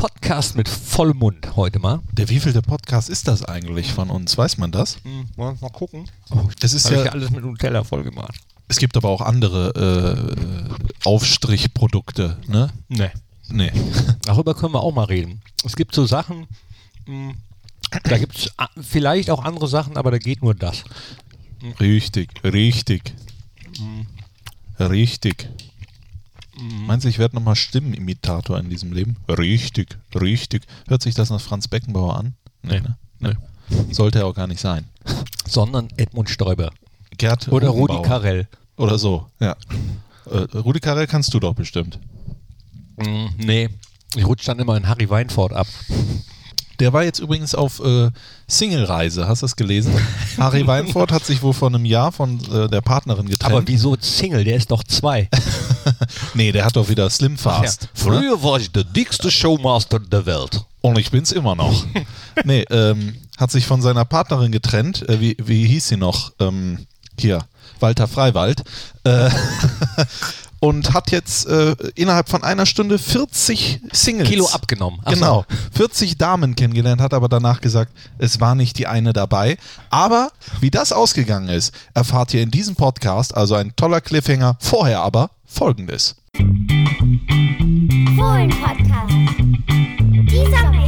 Podcast mit Vollmund heute mal. Der wievielte Podcast ist das eigentlich von uns? Weiß man das? Hm, mal gucken. Das ist ich ja, alles mit Nutella voll gemacht. es gibt aber auch andere äh, Aufstrichprodukte, ne? Nee. Nee. Darüber können wir auch mal reden. Es gibt so Sachen, mh, da gibt es vielleicht auch andere Sachen, aber da geht nur das. Richtig, richtig. Richtig. Meinst du, ich werde nochmal Stimmenimitator in diesem Leben? Richtig, richtig. Hört sich das nach Franz Beckenbauer an? Nee. ne? nee. Sollte er auch gar nicht sein. Sondern Edmund Stoiber. Gerd Oder Rudi. Carell. Oder so, ja. Äh, Rudi Carell kannst du doch bestimmt. Mm, nee. Ich rutsche dann immer in Harry Weinfurt ab. Der war jetzt übrigens auf äh, Single-Reise, hast du das gelesen? Harry Weinfurt hat sich wohl vor einem Jahr von äh, der Partnerin getrennt. Aber wieso Single? Der ist doch zwei. nee, der hat doch wieder Slim Fast. ne? Früher war ich der dickste Showmaster der Welt. Und ich bin's immer noch. nee, ähm, hat sich von seiner Partnerin getrennt. Äh, wie, wie hieß sie noch? Ähm, hier, Walter Freiwald. Äh, und hat jetzt äh, innerhalb von einer Stunde 40 Singles. Kilo abgenommen. Ach so. Genau. 40 Damen kennengelernt, hat aber danach gesagt, es war nicht die eine dabei. Aber wie das ausgegangen ist, erfahrt ihr in diesem Podcast, also ein toller Cliffhanger. Vorher aber folgendes. Fohlen-Podcast. Die Sommeredition.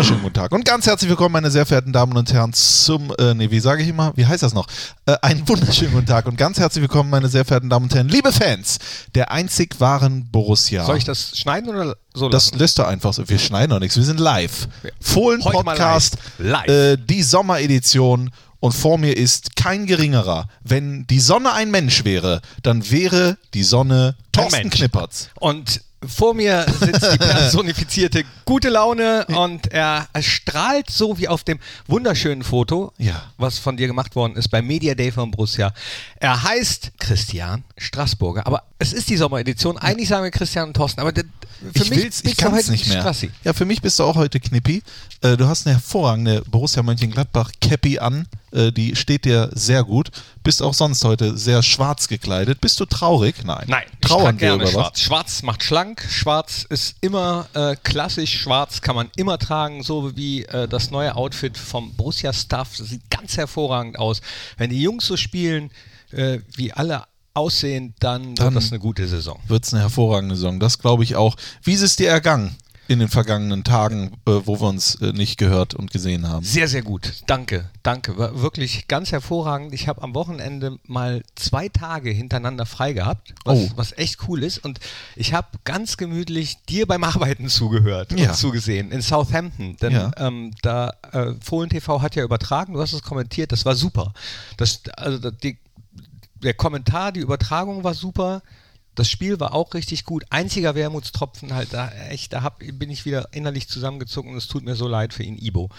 Wunderschönen guten Tag und ganz herzlich willkommen, meine sehr verehrten Damen und Herren, zum, äh, nee, wie sage ich immer, wie heißt das noch? Äh, einen wunderschönen guten Tag und ganz herzlich willkommen, meine sehr verehrten Damen und Herren, liebe Fans der einzig wahren Borussia. Soll ich das schneiden oder so Das lassen? lässt du einfach so. Wir schneiden doch nichts. Wir sind live. Fohlen Heute mal Podcast, live. Live. Äh, die Sommeredition. Und vor mir ist kein geringerer. Wenn die Sonne ein Mensch wäre, dann wäre die Sonne Thorsten. Knippertz. Und vor mir sitzt die personifizierte gute Laune und er, strahlt so wie auf dem wunderschönen Foto, Ja. was von dir gemacht worden ist beim Media Day von Borussia. Er heißt Christian Straßburger, aber es ist die Sommeredition. Eigentlich sagen wir Christian und Thorsten, aber der, für ich mich will's, ich bist du kann es heute nicht mehr. Strassi. Ja, für mich bist du auch heute Knippi. Äh, du hast eine hervorragende Borussia Mönchengladbach Cappy an. Äh, die steht dir sehr gut. Bist auch sonst heute sehr schwarz gekleidet. Bist du traurig? Nein. Nein, ich Trauern trage wir gerne über schwarz. Schwarz macht schlank, schwarz ist immer äh, klassisch, schwarz kann man immer tragen, so wie äh, das neue Outfit vom Borussia Staff. Das sieht ganz hervorragend aus. Wenn die Jungs so spielen, äh, wie alle aussehen, dann, Dann- wird das eine gute Saison. was? Wird es eine hervorragende Saison. Das glaube ich auch. Wie ist es dir ergangen in den vergangenen Tagen, äh, wo wir uns äh, nicht gehört und gesehen haben? Sehr, sehr gut. Danke, danke. War wirklich ganz hervorragend. Ich habe am Wochenende mal zwei Tage hintereinander frei gehabt, was, Oh. was echt cool ist. Und ich habe ganz gemütlich dir beim Arbeiten zugehört Ja. und zugesehen in Southampton. Denn Ja. ähm, da äh, Fohlen TV hat ja übertragen, du hast es kommentiert, das war super. Das, also die, der Kommentar, die Übertragung war super. Das Spiel war auch richtig gut. Einziger Wermutstropfen halt da echt, da hab, bin ich wieder innerlich zusammengezogen und es tut mir so leid für ihn, Ibo.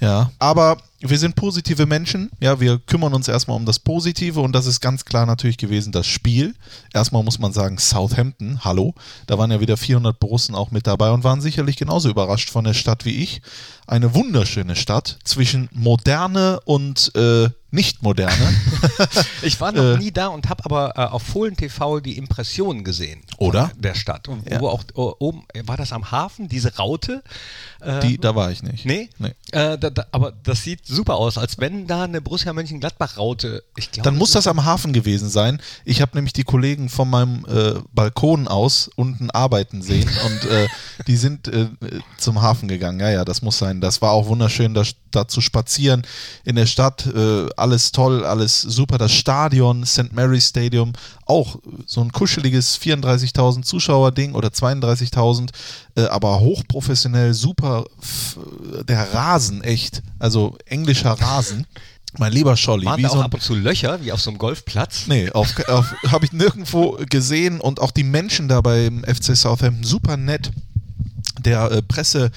Ja, aber wir sind positive Menschen. Ja, wir kümmern uns erstmal um das Positive und das ist ganz klar natürlich gewesen das Spiel. Erstmal muss man sagen, Southampton, hallo. Da waren ja wieder 400 Borussen auch mit dabei und waren sicherlich genauso überrascht von der Stadt wie ich. Eine wunderschöne Stadt zwischen Moderne und äh, nicht Moderne. Ich war noch Äh. nie da und habe aber äh, auf Fohlen TV die Impressionen gesehen. Oder? Der Stadt. Und Ja. wo auch oh, oben, war das am Hafen, diese Raute? Äh, Die, da war ich nicht. Nee? Nee. Äh, da, da, aber das sieht super aus, als wenn da eine Borussia Mönchengladbach-Raute. Dann muss das am Hafen gewesen sein. Ich habe nämlich die Kollegen von meinem äh, Balkon aus unten arbeiten sehen und äh, die sind äh, zum Hafen gegangen. Ja, ja, das muss sein. Das war auch wunderschön, da, da zu spazieren in der Stadt. Äh, alles toll, alles super. Das Stadion, St. Mary's Stadium, auch so ein kuscheliges 34.000 Zuschauer-Ding oder 32.000, äh, aber hochprofessionell, super. Der Rasen, echt. Also englischer Rasen. Mein lieber Scholli, Waren wie da so auch ein ab und zu Löcher, wie auf so einem Golfplatz? Nee, auf, auf, habe ich nirgendwo gesehen und auch die Menschen da beim FC Southampton super nett. Der äh, Presse.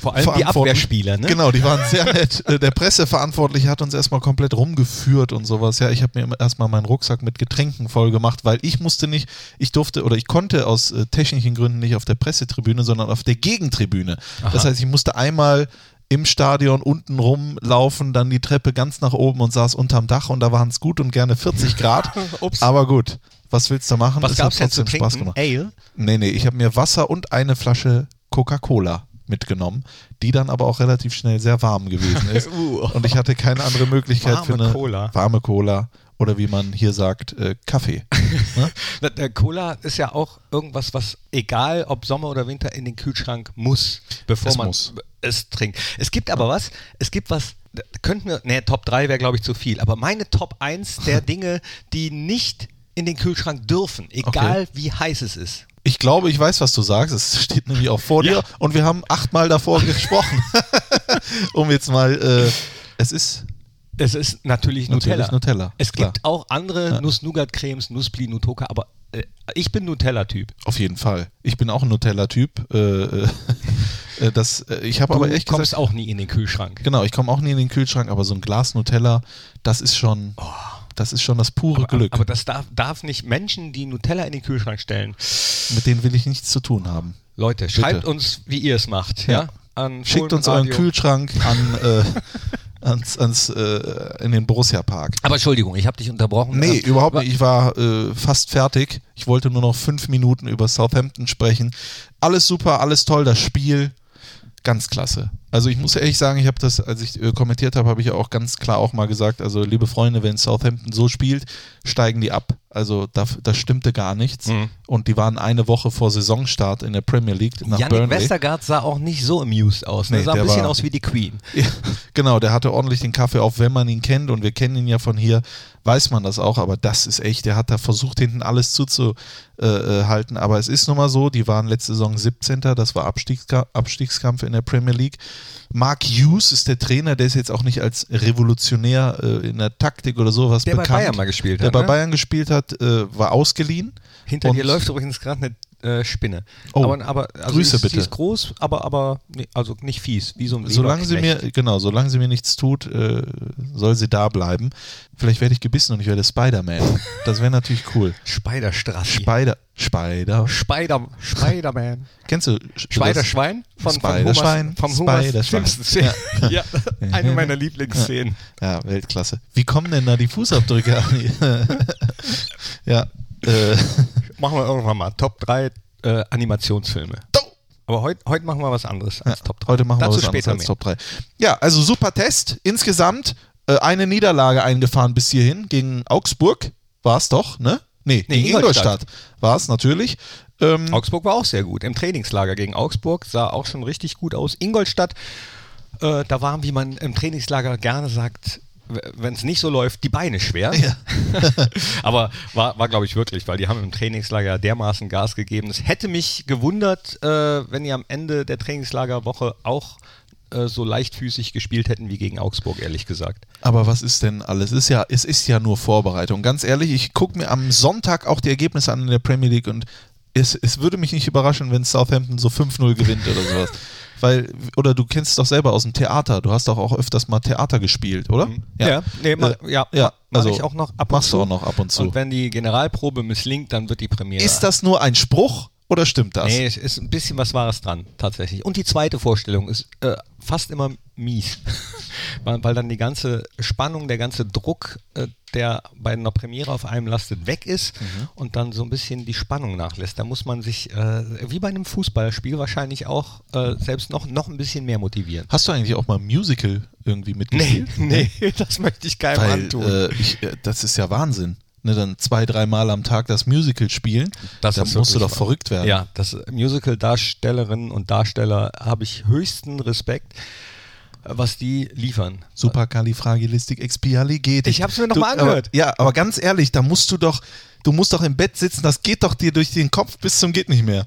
Vor allem die Abwehrspieler, ne? Genau, die waren sehr nett. Äh, Der Presseverantwortliche hat uns erstmal komplett rumgeführt und sowas. Ja, ich habe mir erstmal meinen Rucksack mit Getränken voll gemacht, weil ich musste nicht, ich durfte oder ich konnte aus äh, technischen Gründen nicht auf der Pressetribüne, sondern auf der Gegentribüne. Das heißt, ich musste einmal im Stadion unten rumlaufen, dann die Treppe ganz nach oben und saß unterm Dach und da waren es gut und gerne 40 Grad. Ups. Aber gut, was willst du machen? Was Es gab's hat denn zu trotzdem Spaß trinken? gemacht. Ale? Nee, nee, ich habe mir Wasser und eine Flasche Coca-Cola mitgenommen, die dann aber auch relativ schnell sehr warm gewesen ist. Uh. Und ich hatte keine andere Möglichkeit Warme für eine Cola. warme Cola oder wie man hier sagt, äh, Kaffee. ne? Cola ist ja auch irgendwas, was egal ob Sommer oder Winter in den Kühlschrank muss, bevor Es man muss. es trinkt. Es gibt aber was, es gibt was, könnten wir, nee, Top 3 wäre glaube ich zu viel, aber meine Top 1 der Dinge, die nicht in den Kühlschrank dürfen, egal wie heiß es ist. Ich glaube, ich weiß, was du sagst. Es steht nämlich auch vor Ja. dir und wir haben achtmal davor gesprochen. um jetzt mal, äh, es ist Es ist natürlich, Natürlich Nutella. Nutella, Es klar. gibt auch andere Nuss-Nougat-Cremes, Nussbli, Nutoka, aber äh, ich bin Nutella-Typ. auf jeden Fall. Ich bin auch ein Nutella-Typ. Äh, äh, äh, das, äh, ich habe Du aber echt kommst gesagt, auch nie in den Kühlschrank. genau, ich komme auch nie in den Kühlschrank, aber so ein Glas Nutella, das ist schon, das ist schon das pure Glück. Oh. Aber das darf, darf nicht Menschen, die Nutella in den Kühlschrank stellen. Mit denen will ich nichts zu tun haben. Leute, schreibt uns, wie ihr es macht. Ja. Ja. Schickt uns euren. Kühlschrank an, äh, ans, ans, äh, in den Borussia Park. Aber Entschuldigung, ich habe dich unterbrochen. Nee, Ähm, überhaupt nicht. Ich war äh, fast fertig. Ich wollte nur noch fünf Minuten über Southampton sprechen. Alles super, alles toll, das Spiel. Ganz klasse. Also ich muss ehrlich sagen, ich habe das, als ich äh, kommentiert habe, habe ich ja auch ganz klar auch mal gesagt, also liebe Freunde, wenn Southampton so spielt, steigen die ab. Also da, da stimmte gar nichts. Mhm. Und die waren eine Woche vor Saisonstart in der Premier League nach Yannick Burnley. Westergaard sah auch nicht so amused aus. Ne? Nee, sah ein der bisschen war- aus wie die Queen. Ja, genau, der hatte ordentlich den Kaffee auf, wenn man ihn kennt und wir kennen ihn ja von hier, weiß man das auch, aber das ist echt, der hat da versucht, hinten alles zuzuhalten, aber es ist nun mal so, die waren letzte Saison 17. Das war Abstiegska Abstiegskampf in der Premier League. Mark Hughes ist der Trainer, der ist jetzt auch nicht als Revolutionär äh, in der Taktik oder sowas Der bei bekannt. Bayern mal gespielt der hat, bei ne? Bayern gespielt hat, äh, war ausgeliehen. Hinter Und- dir läuft übrigens gerade eine äh, Spinne. Oh, aber, aber also Grüße ist, bitte. Sie ist groß, aber, aber nee, also nicht fies, wie so ein Solange sie mir, genau, solange sie mir nichts tut, äh, soll sie da bleiben. Vielleicht werde ich gebissen und ich werde Spider-Man. Das wäre natürlich cool. Spider-Strassi. Spider, Spider. Spider, Spider-Man. Kennst du Sch- Spider-Schwein? Von, Spider-Schwein, Vom Spider-Schwein. Simpsons. Ja. eine meiner Lieblingsszenen. das? Ja, Weltklasse. Wie kommen denn da die Fußabdrücke an? ja, äh, Machen wir irgendwann mal Top 3 äh, Animationsfilme. Aber heute heute machen wir was anderes als Top 3. Heute machen wir Dazu was anderes später als mehr. Top 3. Ja, also super Test. Insgesamt äh, eine Niederlage eingefahren bis hierhin gegen Augsburg. War es doch, ne? Nee, Nee, gegen Ingolstadt. Ingolstadt war es natürlich. Ähm, Augsburg war auch sehr gut. Im Trainingslager gegen Augsburg sah auch schon richtig gut aus. Ingolstadt, äh, da waren, wie man im Trainingslager gerne sagt, wenn es nicht so läuft, die Beine schwer. Ja. Aber war, war glaube ich, wirklich, weil die haben im Trainingslager dermaßen Gas gegeben. Es hätte mich gewundert, äh, wenn die am Ende der Trainingslagerwoche auch äh, so leichtfüßig gespielt hätten wie gegen Augsburg, ehrlich gesagt. Aber was ist denn alles? Es ist ja, es ist ja nur Vorbereitung. Ganz ehrlich, ich gucke mir am Sonntag auch die Ergebnisse an in der Premier League und es, es würde mich nicht überraschen, wenn Southampton so 5-0 gewinnt oder sowas. Weil, oder du kennst es doch selber aus dem Theater. Du hast doch auch öfters mal Theater gespielt, oder? nee, ma, Äh, ja, ja, mach also ich auch noch ab und machst zu. du auch noch ab und zu. Und wenn die Generalprobe misslingt, dann wird die Premiere. Ist das nur ein Spruch oder stimmt das? Nee, es ist ein bisschen was Wahres dran, tatsächlich. Und die zweite Vorstellung ist äh, fast immer mies, weil, dann die ganze Spannung, der ganze Druck, äh, der bei einer Premiere auf einem lastet, weg ist Mhm. und dann so ein bisschen die Spannung nachlässt. Da muss man sich, äh, wie bei einem Fußballspiel, wahrscheinlich auch äh, selbst noch, noch ein bisschen mehr motivieren. Hast du eigentlich auch mal ein Musical irgendwie Nee, mitgespielt? nee, das möchte ich keinem Weil antun. äh, ich, äh, das ist ja Wahnsinn. Ne, dann zwei, dreimal am Tag das Musical spielen. Das da musst du doch verrückt werden. Ja, das Musical-Darstellerinnen und Darsteller habe ich höchsten Respekt, was die liefern. Superkalifragilistikexpialigetisch. Ich hab's mir noch Du, mal angehört. Aber, ja, aber ganz ehrlich, da musst du doch, du musst doch im Bett sitzen, das geht doch dir durch den Kopf bis zum geht nicht mehr.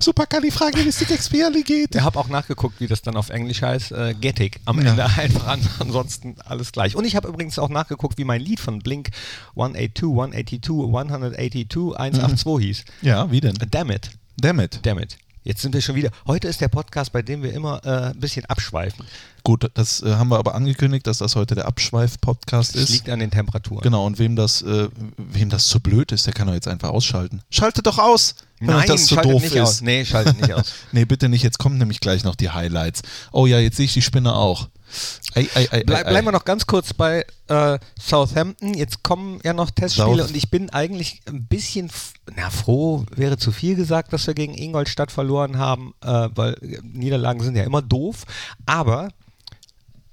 Superkalifragilistikexpialigetisch. Ich habe auch nachgeguckt, wie das dann auf Englisch heißt. Äh, Gettig. Am Ja. Ende einfach an, ansonsten alles gleich. Und ich habe übrigens auch nachgeguckt, wie mein Lied von Blink 182, 182, 182, 182 hieß. Ja, wie denn? Damn it. Damn it. Damn it. Jetzt sind wir schon wieder. Heute ist der Podcast, bei dem wir immer äh, ein bisschen abschweifen. Gut, das äh, haben wir aber angekündigt, dass das heute der Abschweif-Podcast Das ist. liegt an den Temperaturen. Genau, und wem das, äh, wem das zu blöd ist, der kann doch jetzt einfach ausschalten. Schaltet doch aus, wenn euch Nein, das zu schaltet doof nicht ist. aus. Nee, schaltet nicht aus. Nee, bitte nicht, jetzt kommen nämlich gleich noch die Highlights. Oh ja, jetzt sehe ich die Spinne auch. Ei, ei, ei, ei, bleiben wir noch ganz kurz bei äh, Southampton. Jetzt kommen ja noch Testspiele South- und ich bin eigentlich ein bisschen, na froh, wäre zu viel gesagt, dass wir gegen Ingolstadt verloren haben, äh, weil äh, Niederlagen sind ja immer doof. Aber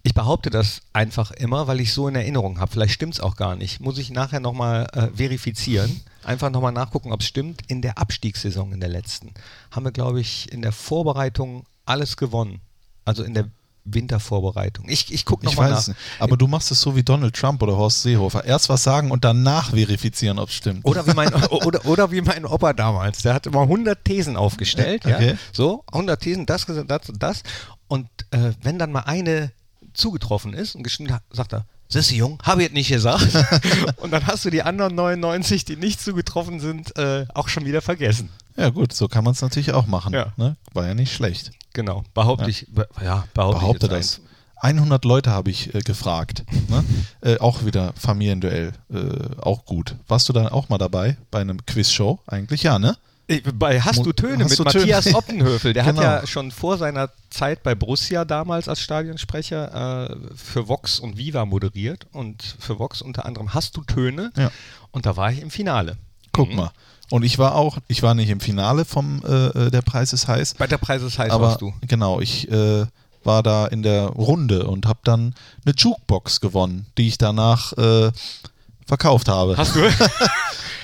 ich behaupte das einfach immer, weil ich so in Erinnerung habe. Vielleicht stimmt es auch gar nicht. Muss ich nachher nochmal äh, verifizieren. Einfach nochmal nachgucken, ob es stimmt. In der Abstiegssaison, in der letzten, haben wir, glaube ich, in der Vorbereitung alles gewonnen. Also in der Wintervorbereitung. Ich, ich gucke nochmal nach. nicht. Aber du machst es so wie Donald Trump oder Horst Seehofer. Erst was sagen und danach verifizieren, ob es stimmt. Oder wie, mein, oder, oder wie mein Opa damals. Der hat immer 100 Thesen aufgestellt. Ja? Okay. So, 100 Thesen, das, gesagt, das und das. Und äh, wenn dann mal eine zugetroffen ist und gestimmt hat, sagt er, Sissi Jung, habe ich jetzt nicht gesagt. und dann hast du die anderen 99, die nicht zugetroffen sind, äh, auch schon wieder vergessen. Ja gut, so kann man es natürlich auch machen. Ja. Ne? War ja nicht schlecht. Genau, behaupte Ja. ich. be- Ja, behaupte, Behaupte ich das. jetzt 100 Leute habe ich äh, gefragt. Ne? äh, auch wieder Familienduell. Äh, auch gut. Warst du dann auch mal dabei bei einem Quizshow? Eigentlich ja, ne? Ich, bei Hast du Töne Hast mit du Töne? Matthias Oppenhöfel. Der Genau. hat ja schon vor seiner Zeit bei Borussia damals als Stadionsprecher äh, für Vox und Viva moderiert und für Vox unter anderem Hast du Töne. Ja. Und da war ich im Finale. Guck Mhm. mal. Und ich war auch, ich war nicht im Finale vom äh, äh, Der Preis ist heiß. Bei der Preis ist heiß aber warst du. genau, ich äh, war da in der Runde und habe dann eine Jukebox gewonnen, die ich danach äh, verkauft habe. Hast du?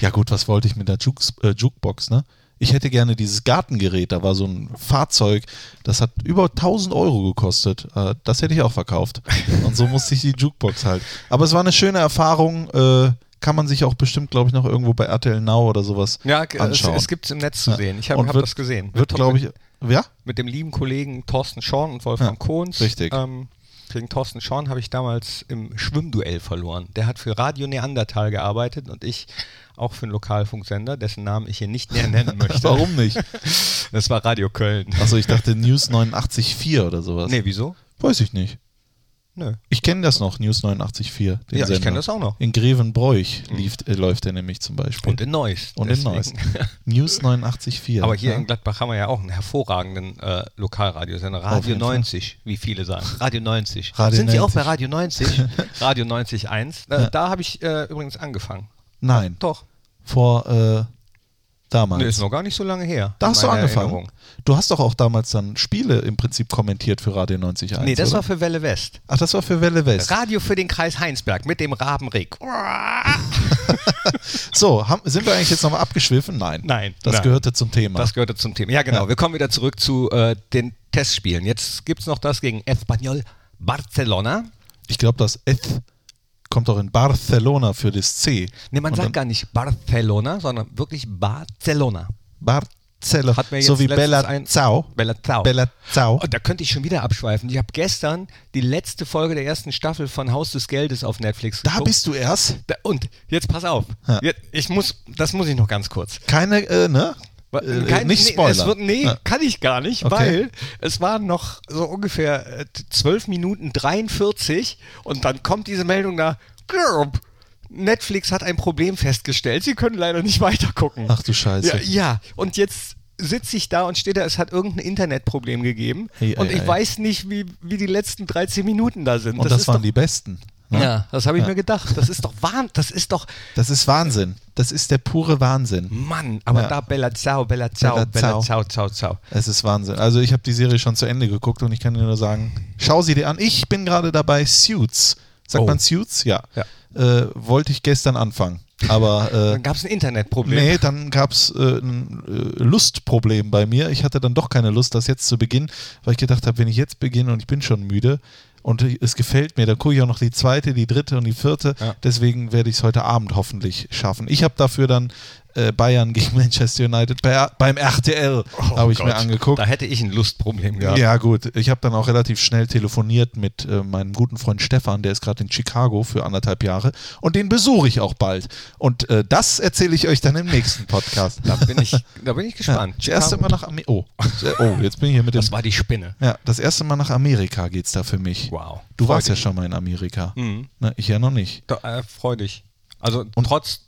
Ja gut, was wollte ich mit der Jukes, äh, Jukebox, ne? Ich hätte gerne dieses Gartengerät, da war so ein Fahrzeug, das hat über 1000 Euro gekostet. Äh, das hätte ich auch verkauft. Und so musste ich die Jukebox halt. Aber es war eine schöne Erfahrung, äh, kann man sich auch bestimmt, glaube ich, noch irgendwo bei RTL Now oder sowas ja, es, anschauen. es gibt es im Netz zu sehen. Ich habe hab das gesehen. Wird, glaube mit- ich, ja? mit dem lieben Kollegen Thorsten Schorn und Wolfgang Ja, Kohns. richtig. Ähm, gegen Thorsten Schorn habe ich damals im Schwimmduell verloren. Der hat für Radio Neandertal gearbeitet und ich auch für einen Lokalfunksender, dessen Namen ich hier nicht näher nennen möchte. Warum nicht? Das war Radio Köln. Achso, ich dachte News 89.4 oder sowas. Nee, wieso? Weiß ich nicht. Nö. Ich kenne das noch, News 89.4. den Ja, ich Sender. kenn das auch noch. In Grevenbroich lief, äh, läuft der nämlich zum Beispiel. Und in Neuss. Und in deswegen. Neuss. News 89.4. Aber hier ja. in Gladbach haben wir ja auch einen hervorragenden äh, Lokalradiosender. Radio jeden Fall. 90, wie viele sagen. Radio 90. Radio Sind Sie auch 90. bei Radio 90? Radio 90.1. Da, da habe ich äh, übrigens angefangen. Nein, Doch. vor äh, damals. Nee, ist noch gar nicht so lange her. da hast du angefangen. Erinnerung. Du hast doch auch damals dann Spiele im Prinzip kommentiert für Radio 90.1. Nee, das oder? war für Welle West. Ach, das war für Welle West. Radio für den Kreis Heinsberg mit dem Rabenrick. So, haben, sind wir eigentlich jetzt nochmal abgeschwiffen? Nein. Nein, Das nein. gehörte zum Thema. Das gehörte zum Thema. Ja, genau. Ja. Wir kommen wieder zurück zu äh, den Testspielen. Jetzt gibt es noch das gegen Espanyol Barcelona. ich glaube, das Eth kommt doch in Barcelona für das C. Nee, man Und sagt gar nicht Barcelona, sondern wirklich Barcelona. Barcelona. So wie Bella Zau. Bella Zau. Bella Zau. Und da könnte ich schon wieder abschweifen. Ich habe gestern die letzte Folge der ersten Staffel von Haus des Geldes auf Netflix Da geguckt. bist du erst. Da, und jetzt pass auf. Ja. Jetzt, ich muss, das muss ich noch ganz kurz. Keine, äh, ne? Äh, Kein- nicht nee, Spoiler. Es wird, nee, Ja. kann ich gar nicht, Okay. weil es waren noch so ungefähr äh, 12 Minuten 43 und dann kommt diese Meldung da. "Grrrp, Netflix hat ein Problem festgestellt. Sie können leider nicht weitergucken. Ach du Scheiße. Ja, ja. und jetzt sitze ich da und steht da, es hat irgendein Internetproblem gegeben. Ei, und ei, ich ei. weiß nicht, wie, wie die letzten 13 Minuten da sind. Und das, ist waren doch, die besten. Ne? Ja, das habe ich Ja. mir gedacht. Das ist doch Wahn, das ist doch, Das ist Wahnsinn. Das ist der pure Wahnsinn. Mann, aber Ja. da Bella Ciao, Bella Ciao, Bella Bella Ciao. Ciao, Ciao, Ciao. Es ist Wahnsinn. Also ich habe die Serie schon zu Ende geguckt und ich kann dir nur sagen, schau sie dir an. Ich bin gerade dabei, Suits. Sagt Oh. man Suits? Ja. Ja. Äh, wollte ich gestern anfangen. Aber äh, Dann gab es ein Internetproblem. nee, dann gab es äh, ein äh, Lustproblem bei mir. Ich hatte dann doch keine Lust, das jetzt zu beginnen, weil ich gedacht habe, wenn ich jetzt beginne und ich bin schon müde und es gefällt mir, dann gucke ich auch noch die zweite, die dritte und die vierte. Ja. Deswegen werde ich es heute Abend hoffentlich schaffen. Ich habe dafür dann äh, Bayern gegen Manchester United bei, beim RTL Oh habe ich Gott, mir angeguckt. Da hätte ich ein Lustproblem gehabt. Ja, gut. Ich habe dann auch relativ schnell telefoniert mit äh, meinem guten Freund Stefan, der ist gerade in Chicago für anderthalb Jahre und den besuche ich auch bald. Und äh, das erzähle ich euch dann im nächsten Podcast. Da bin ich, da bin ich Ja, gespannt. das erste Mal nach Amerika. Oh, oh, jetzt bin ich hier mit dem. das war die Spinne. Ja, das erste Mal nach Amerika geht's da für mich. Wow. Du Freu warst ja dich. schon mal in Amerika. Mhm. Ne, ich ja noch nicht. Da, äh, freu dich. Also Und- trotz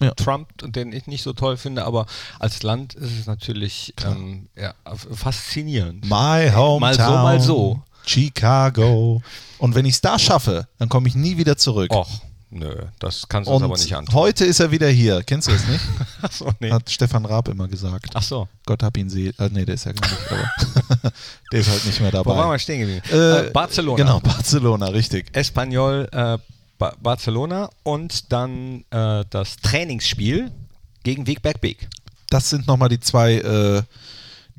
Ja. Trump, den ich nicht so toll finde, aber als Land ist es natürlich ähm, ja, faszinierend. My hometown. Mal so, mal so. Chicago. Und wenn ich es da schaffe, dann komme ich nie wieder zurück. Och, nö, das kannst du uns aber nicht antun. heute ist er wieder hier. Kennst du es nicht? Achso, nee. Hat Stefan Raab immer gesagt. Ach so. Gott hab ihn sehen. Äh, nee, der ist ja gar nicht, aber der ist halt nicht mehr Wo waren dabei. wir stehen geblieben? Äh, Äh, Barcelona. Genau, Barcelona, richtig. Espanyol äh, ba Barcelona und dann äh, das Trainingsspiel gegen Wegberg Beek. Das sind nochmal die zwei äh,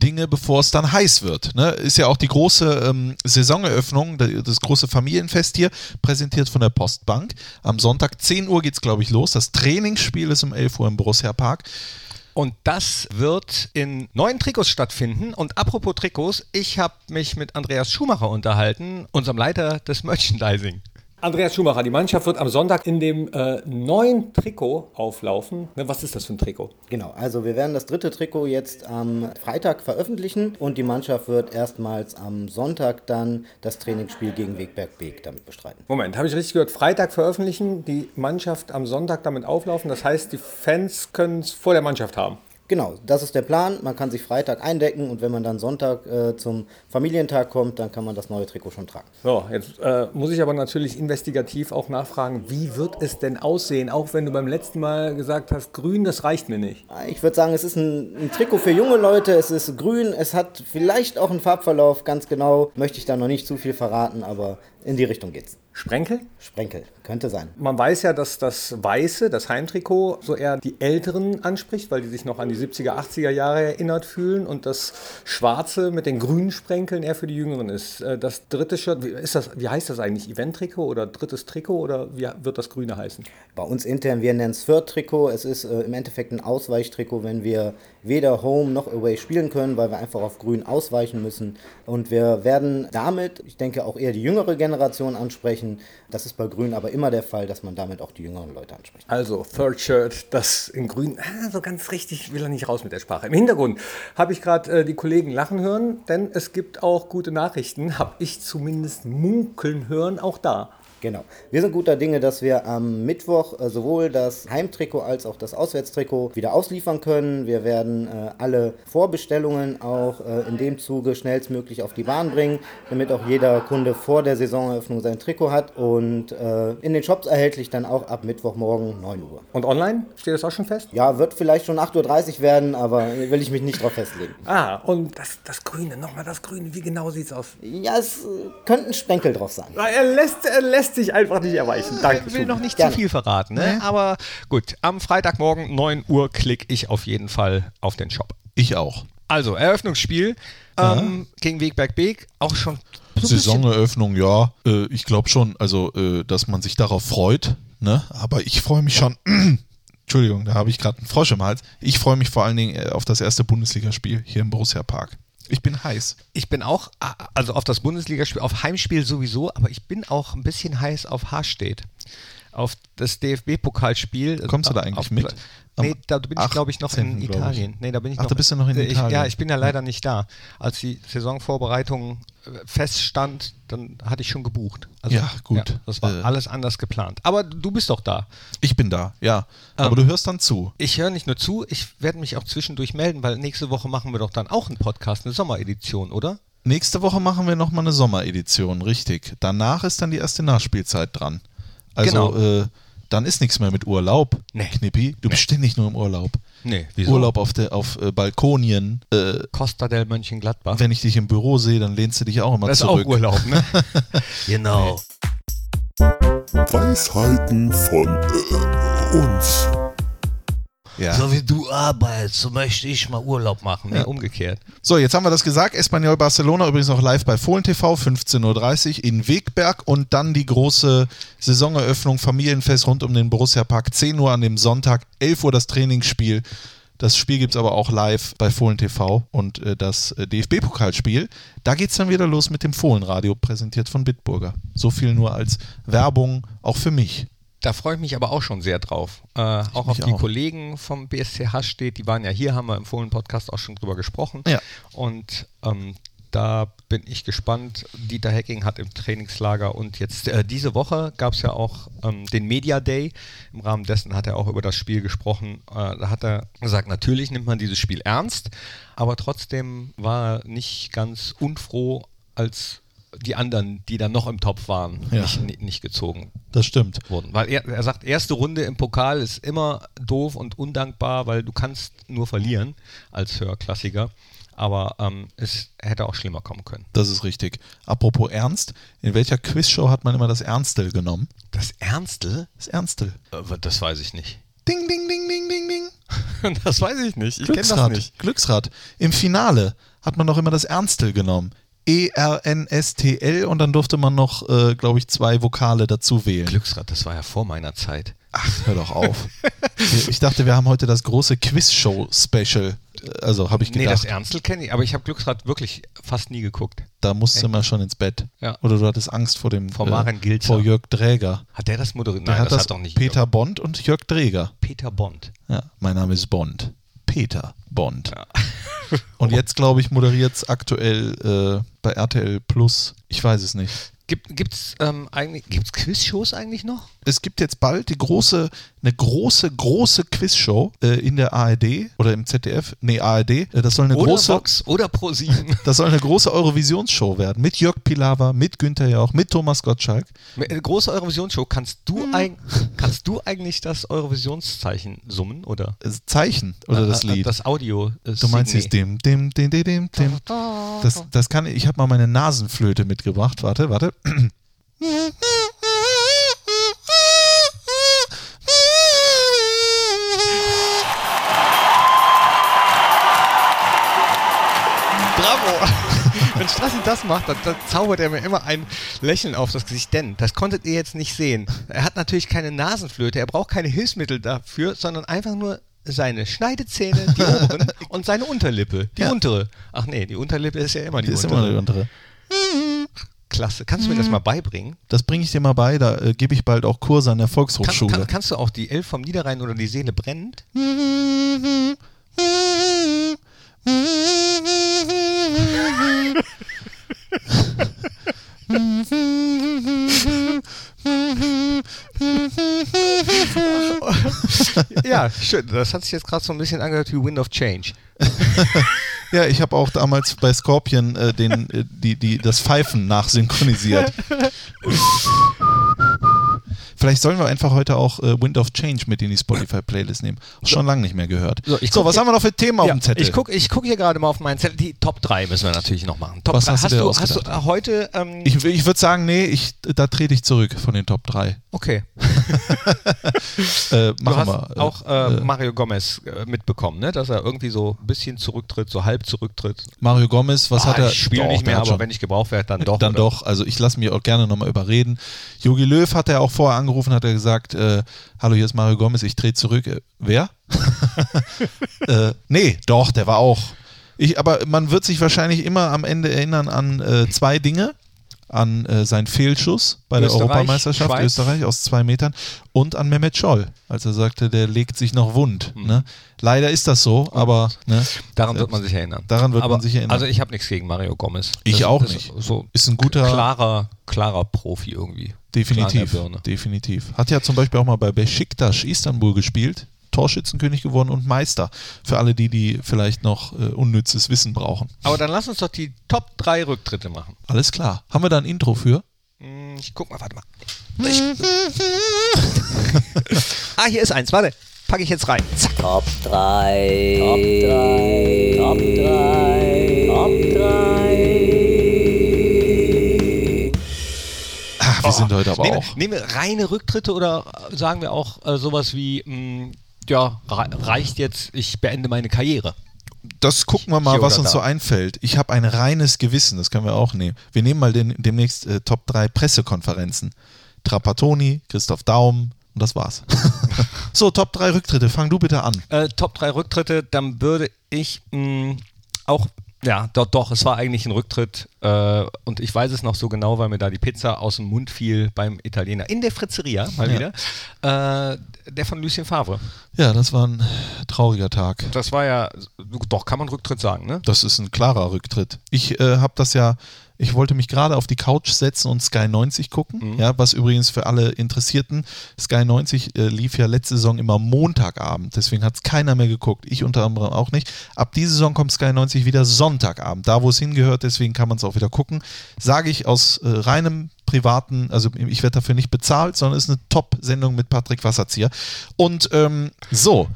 Dinge, bevor es dann heiß wird. Ne? Ist ja auch die große ähm, Saisoneröffnung, da- das große Familienfest hier, präsentiert von der Postbank. Am Sonntag 10 Uhr geht es, glaube ich, los. Das Trainingsspiel ist um 11 Uhr im Borussia Park. Und das wird in neuen Trikots stattfinden. Und apropos Trikots, ich habe mich mit Andreas Schumacher unterhalten, unserem Leiter des Merchandising. Andreas Schumacher, die Mannschaft wird am Sonntag in dem äh, neuen Trikot auflaufen. Ne, was ist das für ein Trikot? Genau, also wir werden das dritte Trikot jetzt am Freitag veröffentlichen und die Mannschaft wird erstmals am Sonntag dann das Trainingsspiel gegen Wegberg Beek damit bestreiten. Moment, habe ich richtig gehört? Freitag veröffentlichen, die Mannschaft am Sonntag damit auflaufen. Das heißt, die Fans können es vor der Mannschaft haben. Genau, das ist der Plan. Man kann sich Freitag eindecken und wenn man dann Sonntag äh, zum Familientag kommt, dann kann man das neue Trikot schon tragen. So, jetzt äh, muss ich aber natürlich investigativ auch nachfragen, wie wird es denn aussehen? Auch wenn du beim letzten Mal gesagt hast, grün, das reicht mir nicht. Ich würde sagen, es ist ein, ein Trikot für junge Leute, es ist grün, es hat vielleicht auch einen Farbverlauf, ganz genau möchte ich da noch nicht zu viel verraten, aber in die Richtung geht's. Sprenkel? Sprenkel, könnte sein. Man weiß ja, dass das Weiße, das Heimtrikot, so eher die Älteren anspricht, weil die sich noch an die 70er, 80er Jahre erinnert fühlen und das Schwarze mit den grünen Sprenkeln eher für die Jüngeren ist. Äh, Das dritte Shirt, wie, ist das, wie heißt das eigentlich? Event-Trikot oder drittes Trikot oder wie wird das Grüne heißen? Bei uns intern, wir nennen es Third-Trikot. Es ist äh, im Endeffekt ein Ausweichtrikot, wenn wir weder Home noch Away spielen können, weil wir einfach auf Grün ausweichen müssen. Und wir werden damit, ich denke, auch eher die jüngere Generation ansprechen. Das ist bei Grün aber immer der Fall, dass man damit auch die jüngeren Leute anspricht. Also, Third Shirt, das in grün. Ah, so ganz richtig will er nicht raus mit der Sprache. Im Hintergrund habe ich gerade äh, die Kollegen lachen hören, denn es gibt auch gute Nachrichten, habe ich zumindest munkeln hören, auch da. Genau. Wir sind guter Dinge, dass wir am Mittwoch äh, sowohl das Heimtrikot als auch das Auswärtstrikot wieder ausliefern können. Wir werden äh, alle Vorbestellungen auch äh, in dem Zuge schnellstmöglich auf die Bahn bringen, damit auch jeder Kunde vor der Saisoneröffnung sein Trikot hat und äh, in den Shops erhältlich dann auch ab Mittwochmorgen 9 Uhr. Und online? Steht das auch schon fest? Ja, wird vielleicht schon 8.30 Uhr werden, aber will ich mich nicht drauf festlegen. Ah, und das, das Grüne, nochmal das Grüne, wie genau sieht's aus? Ja, es äh, könnten Sprenkel drauf sein. Er lässt, er lässt sich einfach nicht erweichen. Danke. Ich will noch nicht Gerne. zu viel verraten, ne? aber gut. Am Freitagmorgen 9 Uhr klicke ich auf jeden Fall auf den Shop. Ich auch. Also, Eröffnungsspiel ähm, gegen Wegberg Beek, auch schon so Saisoneröffnung, ja. Äh, ich glaube schon, also, äh, dass man sich darauf freut. Ne? Aber ich freue mich schon. Entschuldigung, da habe ich gerade einen Frosch im Hals. Ich freue mich vor allen Dingen äh, auf das erste Bundesligaspiel hier im Borussia Park. Ich bin heiß. Ich bin auch, also auf das Bundesligaspiel, auf Heimspiel sowieso, aber ich bin auch ein bisschen heiß auf Haarstedt. Auf das DFB-Pokalspiel. Kommst du da eigentlich auf, mit? Nee, da bin ich, glaube ich, noch 18., in. Italien. Nee, da bin ich Ach, noch. da bist du noch in ich, Italien. Ja, ich bin ja leider nicht da. Als die Saisonvorbereitung äh, feststand, dann hatte ich schon gebucht. Also, Ja, gut. das war Äh. alles anders geplant. Aber du bist doch da. Ich bin da, ja. Ähm. Aber du hörst dann zu. Ich höre nicht nur zu, ich werde mich auch zwischendurch melden, weil nächste Woche machen wir doch dann auch einen Podcast, eine Sommeredition, oder? Nächste Woche machen wir nochmal eine Sommeredition, richtig. Danach ist dann die erste Nachspielzeit dran. Also, Genau. äh, dann ist nichts mehr mit Urlaub. Nee. Knippi, du bist ständig nur im Urlaub. Nee, Urlaub auf, der, auf äh, Balkonien. Äh, Costa del Mönchengladbach. wenn ich dich im Büro sehe, dann lehnst du dich auch immer das ist zurück. auch Urlaub, ne? genau. Weisheiten von äh, uns. Ja. So wie du arbeitest, so möchte ich mal Urlaub machen. Nee, umgekehrt. So, jetzt haben wir das gesagt. Espanyol Barcelona übrigens auch live bei Fohlen TV, 15.30 Uhr in Wegberg und dann die große Saisoneröffnung, Familienfest rund um den Borussia Park, 10 Uhr an dem Sonntag, 11 Uhr das Trainingsspiel. Das Spiel gibt es aber auch live bei Fohlen TV und äh, das äh, DFB-Pokalspiel. Da geht es dann wieder los mit dem Fohlenradio, präsentiert von Bitburger. So viel nur als Werbung, auch für mich. Da freue ich mich aber auch schon sehr drauf. Äh, auch auf die auch. Kollegen vom BSCH steht, die waren ja hier, haben wir im Fohlen-Podcast auch schon drüber gesprochen. Ja. Und ähm, da bin ich gespannt. Dieter Hecking hat im Trainingslager und jetzt äh, diese Woche gab es ja auch ähm, den Media Day. Im Rahmen dessen hat er auch über das Spiel gesprochen. Äh, da hat er gesagt, natürlich nimmt man dieses Spiel ernst, aber trotzdem war er nicht ganz unfroh, als die anderen, die dann noch im Topf waren, Ja. nicht, nicht, gezogen Das stimmt. wurden. Weil er, er sagt, erste Runde im Pokal ist immer doof und undankbar, weil du kannst nur verlieren als Hörklassiker. Aber ähm, es hätte auch schlimmer kommen können. Das ist richtig. Apropos Ernst, in welcher Quizshow hat man immer das Ernstel genommen? Das Ernstel? Das Ernstel. Äh, Das weiß ich nicht. Ding, ding, ding, ding, ding, ding. Das weiß ich nicht. Ich kenne das Glücksrad. nicht. Glücksrad. Im Finale hat man noch immer das Ernstel genommen. E-R-N-S-T-L und dann durfte man noch, äh, glaube ich, zwei Vokale dazu wählen. Glücksrad, das war ja vor meiner Zeit. Ach, hör doch auf. ich dachte, wir haben heute das große Quizshow-Special. Also habe ich Nee, das gedacht, Ernstel kenne ich, aber ich habe Glücksrad wirklich fast nie geguckt. da musst du immer schon ins Bett. Ja. Oder du hattest Angst vor dem Vor Maren Gilzer. vor Jörg Dräger. Hat der das moderiert? Der Nein, hat das, das, hat doch nicht Peter Bond und Jörg Dräger. Peter Bond. Ja, mein Name ist Bond. Peter Bond. Ja. Und jetzt, glaube ich, moderiert es aktuell äh, bei RTL Plus. Ich weiß es nicht. Gibt, gibt's ähm, eigentlich gibt's Quizshows eigentlich noch? Es gibt jetzt bald die große, eine große, große Quizshow äh, in der ARD oder im ZDF. Nee, ARD. Äh, das soll eine Oder große. Vox oder Pro7. Das soll eine große Eurovisionsshow werden. Mit Jörg Pilawa, mit Günther Jauch, mit Thomas Gottschalk. Eine große Eurovisionsshow. Kannst du, Hm. kannst du eigentlich das Eurovisionszeichen summen oder? Äh, Zeichen oder das Äh, äh, Lied. Das Audio. äh, Du meinst jetzt dim, dim, dim, dim, dim. Das, das kann ich. Ich habe mal meine Nasenflöte mitgebracht. Warte, warte. Bravo! Wenn Strassi das macht, dann, dann zaubert er mir immer ein Lächeln auf das Gesicht. Denn, das konntet ihr jetzt nicht sehen. Er hat natürlich keine Nasenflöte, er braucht keine Hilfsmittel dafür, sondern einfach nur seine Schneidezähne, die oberen, und seine Unterlippe, die Ja. untere. Ach nee, die Unterlippe ist ja immer die, Die ist untere. immer die untere. Klasse. Kannst du mir das mal beibringen? Das bringe ich dir mal bei. Da äh, gebe ich bald auch Kurse an der Kann, Volkshochschule. kann, kannst du auch die Elf vom Niederrhein oder die Seele brennt? ja, schön. Das hat sich jetzt gerade so ein bisschen angehört wie Wind of Change. Ja, ich habe auch damals bei Scorpion äh, den, äh, die, die, das Pfeifen nachsynchronisiert. Vielleicht sollen wir einfach heute auch äh, Wind of Change mit in die Spotify-Playlist nehmen. Schon lange nicht mehr gehört. So, ich so was hier- haben wir noch für Themen auf Ja, dem Zettel? ich gucke ich guck hier gerade mal auf meinen Zettel. Die Top 3 müssen wir natürlich noch machen. Top Was 3. hast du hast, du, hast du äh, heute. Ähm, ich ich würde sagen, nee, ich, da trete ich zurück von den Top 3. okay. Äh, Du machen hast wir. auch äh, Mario Gomez äh, mitbekommen, ne? dass er irgendwie so ein bisschen zurücktritt, so halb zurücktritt. Mario Gomez, was Ah, hat er? Ich spiele nicht mehr, aber schon- wenn ich gebraucht werde, dann doch. dann oder? doch. Also ich lasse mich auch gerne nochmal überreden. Jogi Löw hat er auch vorher angerufen, hat er gesagt, äh, hallo, hier ist Mario Gomez, ich trete zurück. Äh, wer? äh, nee, doch, der war auch. Ich, aber man wird sich wahrscheinlich immer am Ende erinnern an äh, zwei Dinge. An äh, seinen Fehlschuss bei der Österreich, Europameisterschaft Schweiz. Österreich aus zwei Metern und an Mehmet Scholl, als er sagte, der legt sich noch wund. Mhm. Ne? Leider ist das so, aber ne, Daran wird man sich erinnern. Daran wird aber, man sich erinnern. Also ich habe nichts gegen Mario Gomez. Ich Das- auch das nicht. So ist ein guter, klarer, klarer Profi irgendwie. Definitiv, der definitiv. Hat ja zum Beispiel auch mal bei Besiktas Istanbul gespielt, Torschützenkönig geworden und Meister. Für alle die, die vielleicht noch äh, unnützes Wissen brauchen. Aber dann lass uns doch die Top 3 Rücktritte machen. Alles klar. Haben wir da ein Intro für? Hm, Ich guck mal, warte mal. Ich, ah, hier ist eins, warte. Packe ich jetzt rein. Zack. Top 3. Top 3. Top 3. Top 3. Ah, wir sind heute aber Nehmen, auch. nehmen wir reine Rücktritte oder sagen wir auch äh, sowas wie, mh, ja, rei- reicht jetzt, ich beende meine Karriere. Das gucken wir mal, Hier was uns da. so einfällt. Ich habe ein reines Gewissen, das können wir auch nehmen. Wir nehmen mal den, demnächst äh, Top 3 Pressekonferenzen. Trapattoni, Christoph Daum und das war's. so, Top 3 Rücktritte. Fang du bitte an. Äh, Top 3 Rücktritte, dann würde ich mh, auch, ja, doch, doch, es war eigentlich ein Rücktritt äh, und ich weiß es noch so genau, weil mir da die Pizza aus dem Mund fiel beim Italiener in der Fritzeria, mal Ja. wieder. Äh, der von Lucien Favre. Ja, das war ein trauriger Tag. Das war ja, doch, kann man Rücktritt sagen, ne? Das ist ein klarer Rücktritt. Ich äh, habe das ja Ich wollte mich gerade auf die Couch setzen und Sky 90 gucken. Ja, was übrigens für alle Interessierten, Sky 90 äh, lief ja letzte Saison immer Montagabend. Deswegen hat es keiner mehr geguckt. Ich unter anderem auch nicht. Ab dieser Saison kommt Sky 90 wieder Sonntagabend. Da, wo es hingehört, deswegen kann man es auch wieder gucken. Sage ich aus äh, reinem privaten, also ich werde dafür nicht bezahlt, sondern es ist eine Top-Sendung mit Patrick Wasserzieher. Und ähm, so,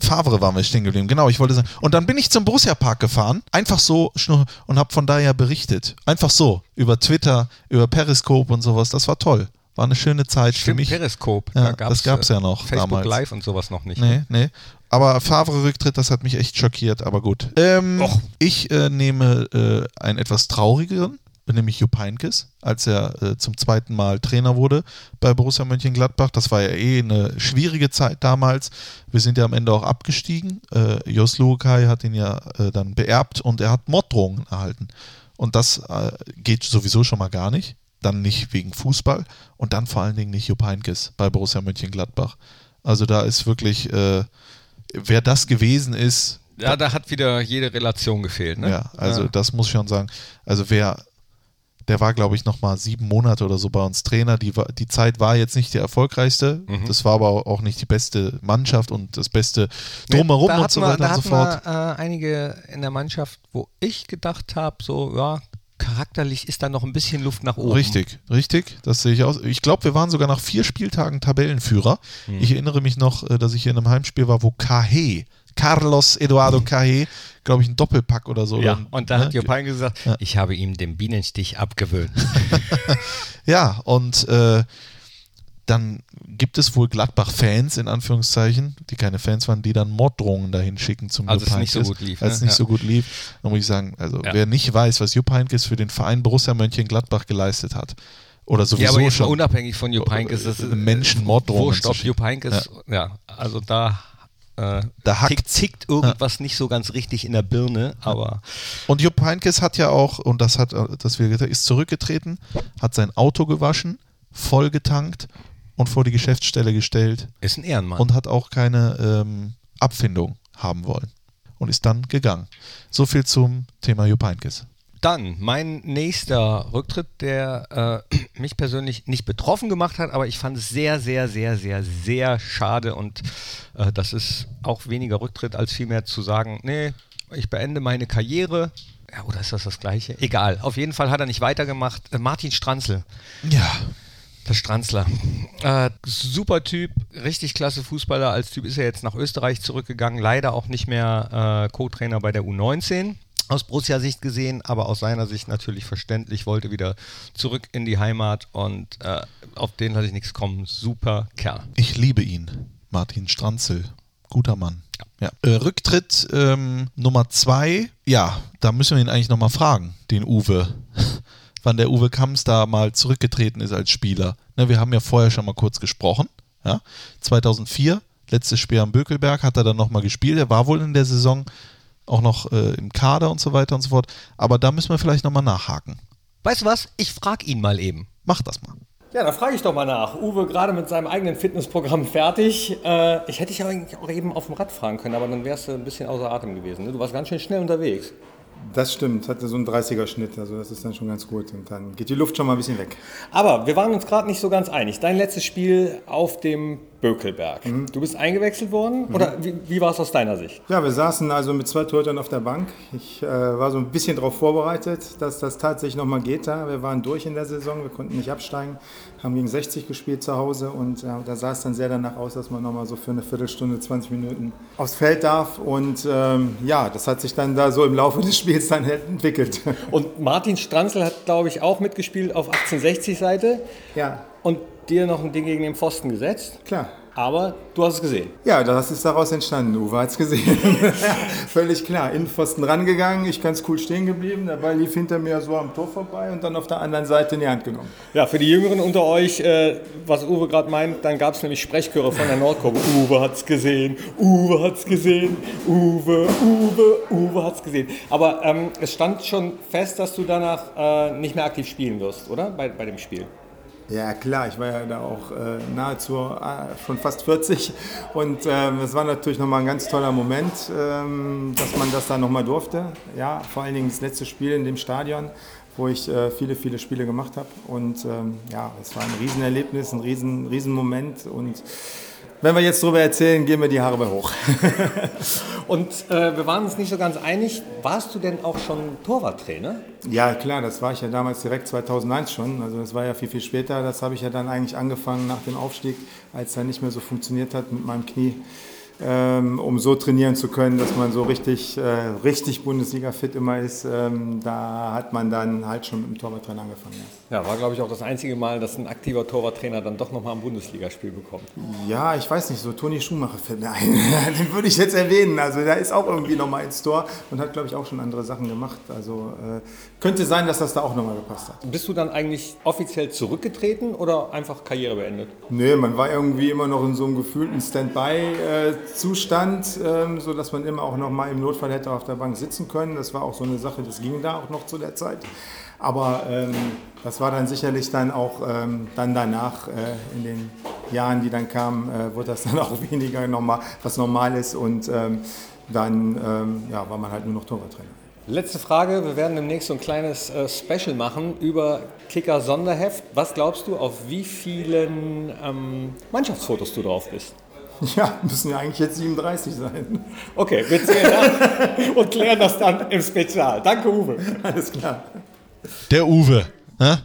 Favre waren wir stehen geblieben, genau, ich wollte sagen. Und dann bin ich zum Borussia-Park gefahren, einfach so und habe von daher berichtet. Einfach so, über Twitter, über Periscope und sowas. Das war toll. War eine schöne Zeit für Stimmt, mich. Periskop. Ja, da das gab's ja noch Facebook damals. Live und sowas noch nicht. ne? Nee, nee. Aber Favre-Rücktritt, das hat mich echt schockiert, aber gut. Ähm, ich äh, nehme äh, einen etwas traurigeren, nämlich Jupp Heynckes, als er äh, zum zweiten Mal Trainer wurde bei Borussia Mönchengladbach. Das war ja eh eine schwierige Zeit damals. Wir sind ja am Ende auch abgestiegen. Äh, Jos Lukai hat ihn ja äh, dann beerbt und er hat Morddrohungen erhalten. Und das äh, geht sowieso schon mal gar nicht. Dann nicht wegen Fußball und dann vor allen Dingen nicht Jupp Heynckes bei Borussia Mönchengladbach. Also da ist wirklich, äh, wer das gewesen ist, Ja, da hat wieder jede Relation gefehlt. Ne? ja, also Ja. das muss ich schon sagen. Also wer, der war glaube ich noch mal sieben Monate oder so bei uns Trainer. Die, die Zeit war jetzt nicht die erfolgreichste. Mhm. Das war aber auch nicht die beste Mannschaft und das beste drumherum da und so wir, weiter da und so fort. Wir, äh, einige in der Mannschaft, wo ich gedacht habe, so, ja, charakterlich ist da noch ein bisschen Luft nach oben. Richtig, richtig, das sehe ich aus. Ich glaube, wir waren sogar nach vier Spieltagen Tabellenführer. Hm. Ich erinnere mich noch, äh, dass ich hier in einem Heimspiel war, wo Kahe, Carlos Eduardo Kahe, glaube ich, ein Doppelpack oder so. Ja, dann, und da ne, hat Jupp Heynckes gesagt, Ja. ich habe ihm den Bienenstich abgewöhnt. Ja, und äh, dann gibt es wohl Gladbach-Fans, in Anführungszeichen, die keine Fans waren, die dann Morddrohungen dahin schicken zum Als Jupp es nicht so Heynckes. gut lief, Als ne? es nicht Ja. so gut lief. Da muss ich sagen, also Ja. wer nicht weiß, was Jupp Heynckes für den Verein Borussia Mönchengladbach geleistet hat, oder sowieso ja, aber jetzt schon. unabhängig von Jupp Heynckes. Das ist, Menschen Morddrohungen Wurscht, zu ob schicken. Jupp Heynckes, ja. also da, äh, Da hackt's. tickt, irgendwas nicht so ganz richtig in der Birne, aber Und Jupp Heynckes hat ja auch, und das hat, das wir gesagt, ist zurückgetreten, hat sein Auto gewaschen, voll getankt und vor die Geschäftsstelle gestellt ist ein Ehrenmann. und hat auch keine ähm, Abfindung haben wollen und ist dann gegangen. So viel zum Thema Jupp Heynckes. Dann mein nächster Rücktritt, der äh, mich persönlich nicht betroffen gemacht hat, aber ich fand es sehr, sehr, sehr, sehr, sehr schade und äh, das ist auch weniger Rücktritt als vielmehr zu sagen, nee, ich beende meine Karriere. Ja, oder ist das das Gleiche? Egal. Auf jeden Fall hat er nicht weitergemacht. Äh, Martin Stranzl. Ja, Der Stranzler. Äh, super Typ, richtig klasse Fußballer. Als Typ ist er jetzt nach Österreich zurückgegangen. Leider auch nicht mehr äh, Co-Trainer bei der U19. Aus Borussia-Sicht gesehen, aber aus seiner Sicht natürlich verständlich, wollte wieder zurück in die Heimat und äh, auf den lasse ich nichts kommen. Super Kerl. ich liebe ihn. Martin Stranzel. Guter Mann. Ja. Äh, Rücktritt ähm, Nummer zwei. Ja, da müssen wir ihn eigentlich nochmal fragen, den Uwe. Wann der Uwe Kamms da mal zurückgetreten ist als Spieler. Ne, wir haben ja vorher schon mal kurz gesprochen. Ja? 2004, letztes Spiel am Bökelberg, hat er dann nochmal gespielt. Er war wohl in der Saison auch noch äh, im Kader und so weiter und so fort. Aber da müssen wir vielleicht nochmal nachhaken. Weißt du was? Ich frage ihn mal eben. Mach das mal. Ja, da frage ich doch mal nach. Uwe gerade mit seinem eigenen Fitnessprogramm fertig. Äh, ich hätte dich aber eigentlich auch eben auf dem Rad fragen können, aber dann wärst du ein bisschen außer Atem gewesen. Ne? Du warst ganz schön schnell unterwegs. Das stimmt, hatte so einen 30er-Schnitt, also das ist dann schon ganz gut. Und dann geht die Luft schon mal ein bisschen weg. Aber wir waren uns gerade nicht so ganz einig. Dein letztes Spiel auf dem Bökelberg. Du bist eingewechselt worden? Oder wie, wie war es aus deiner Sicht? Ja, wir saßen also mit zwei Torhütern auf der Bank. Ich äh, war so ein bisschen darauf vorbereitet, dass das tatsächlich nochmal geht da. Wir waren durch in der Saison, wir konnten nicht absteigen, haben gegen 60 gespielt zu Hause und ja, da sah es dann sehr danach aus, dass man nochmal so für eine Viertelstunde, 20 Minuten aufs Feld darf. Und ähm, ja, das hat sich dann da so im Laufe des Spiels dann halt entwickelt. Und Martin Stranzl hat, glaube ich, auch mitgespielt auf 1860-Seite ja, und dir noch ein Ding gegen den Pfosten gesetzt. klar. Aber du hast es gesehen. Ja, das ist daraus entstanden. Uwe hat es gesehen. Völlig klar. Innenpfosten rangegangen, ich ganz cool stehen geblieben. Der Ball lief hinter mir so am Tor vorbei und dann auf der anderen Seite in die Hand genommen. Ja, für die Jüngeren unter euch, äh, was Uwe gerade meint, dann gab es nämlich Sprechchöre von der Nordkurve. Uwe hat's gesehen, Uwe hat's gesehen, Uwe, Uwe, Uwe hat's gesehen. Aber ähm, es stand schon fest, dass du danach äh, nicht mehr aktiv spielen wirst, oder? Bei, bei dem Spiel. Ja, klar, ich war ja da auch äh, nahezu äh, schon fast 40 und ähm, es war natürlich nochmal ein ganz toller Moment, ähm, dass man das da nochmal durfte. Ja, vor allen Dingen das letzte Spiel in dem Stadion wo ich äh, viele, viele Spiele gemacht habe. Und ähm, ja, es war ein Riesenerlebnis, ein riesen, riesen Moment. Und wenn wir jetzt darüber erzählen, gehen wir die Haare hoch. Und äh, wir waren uns nicht so ganz einig. Warst du denn auch schon Torwarttrainer? Ja, klar, das war ich ja damals direkt 2001 schon. Also das war ja viel, viel später. Das habe ich ja dann eigentlich angefangen nach dem Aufstieg, als es dann nicht mehr so funktioniert hat mit meinem Knie. Ähm, um so trainieren zu können, dass man so richtig, äh, richtig Bundesliga-fit immer ist, ähm, da hat man dann halt schon mit dem Torwarttrainer angefangen. Ja. War glaube ich auch das einzige Mal, dass ein aktiver Torwarttrainer dann doch nochmal ein Bundesligaspiel bekommt. Ja, ich weiß nicht, so Toni Schumacher fällt mir ein. Den würde ich jetzt erwähnen. Also der ist auch irgendwie nochmal ins Tor und hat, glaube ich, auch schon andere Sachen gemacht. Also äh, könnte sein, dass das da auch nochmal gepasst hat. Bist du dann eigentlich offiziell zurückgetreten oder einfach Karriere beendet? Nee, man war irgendwie immer noch in so einem gefühlten Standby-Zustand, ähm, sodass man immer auch noch mal im Notfall hätte auf der Bank sitzen können. Das war auch so eine Sache, das ging da auch noch zu der Zeit. Aber ähm, das war dann sicherlich dann auch ähm, dann danach, äh, in den Jahren, die dann kamen, äh, wurde das dann auch weniger normal, was normal ist. Und ähm, dann ähm, ja, war man halt nur noch Torwarttrainer. Letzte Frage. Wir werden demnächst so ein kleines äh, Special machen über Kicker Sonderheft. Was glaubst du, auf wie vielen ähm, Mannschaftsfotos du drauf bist? Ja, müssen ja eigentlich jetzt 37 sein. Okay, wir zählen das und klären das dann im Spezial. Danke, Uwe. Alles klar. Der Uwe. Ne?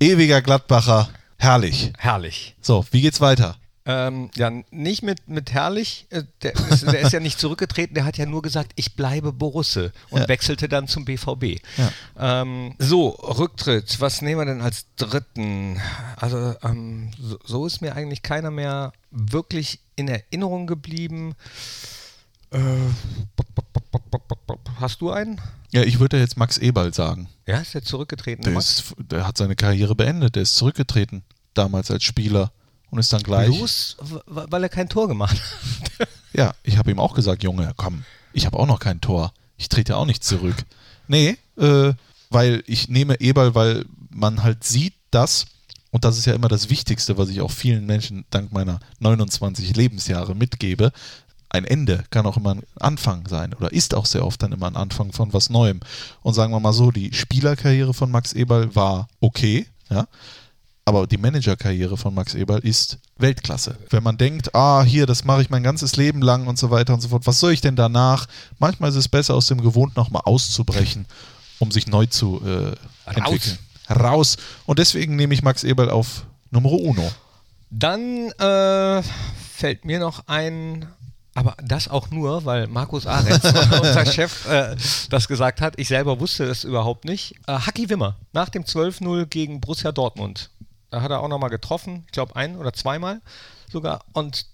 Ewiger Gladbacher. Herrlich. Herrlich. So, wie geht's weiter? Ähm, ja, nicht mit, mit Herrlich, äh, der, ist, der ist ja nicht zurückgetreten, der hat ja nur gesagt, ich bleibe Borusse und Ja. wechselte dann zum BVB. Ja. Ähm, so, Rücktritt, was nehmen wir denn als dritten? Also, ähm, so, so ist mir eigentlich keiner mehr wirklich in Erinnerung geblieben. Äh, hast du einen? Ja, ich würde jetzt Max Eberl sagen. Ja, ist der zurückgetreten? Der, ist, der hat seine Karriere beendet. Der ist zurückgetreten. Damals als Spieler. Und ist dann gleich. W- weil er kein Tor gemacht hat. Ja, ich habe ihm auch gesagt, Junge, komm, ich habe auch noch kein Tor. Ich trete ja auch nicht zurück. Nee, äh, weil ich nehme Eberl, weil man halt sieht, dass, und das ist ja immer das Wichtigste, was ich auch vielen Menschen dank meiner 29 Lebensjahre mitgebe, ein Ende kann auch immer ein Anfang sein oder ist auch sehr oft dann immer ein Anfang von was Neuem. Und sagen wir mal so, die Spielerkarriere von Max Eberl war okay, ja, aber die Managerkarriere von Max Eberl ist Weltklasse. Wenn man denkt, ah, hier, das mache ich mein ganzes Leben lang und so weiter und so fort, was soll ich denn danach? Manchmal ist es besser, aus dem Gewohnten nochmal auszubrechen, um sich neu zu äh, entwickeln. Raus. Und deswegen nehme ich Max Eberl auf Numero Uno. Dann äh, fällt mir noch ein, aber das auch nur, weil Markus Arenz, unser Chef, äh, das gesagt hat. Ich selber wusste es überhaupt nicht. Äh, Haki Wimmer nach dem 12-0 gegen Borussia Dortmund. Da hat er auch nochmal getroffen, ich glaube ein oder zweimal sogar. Und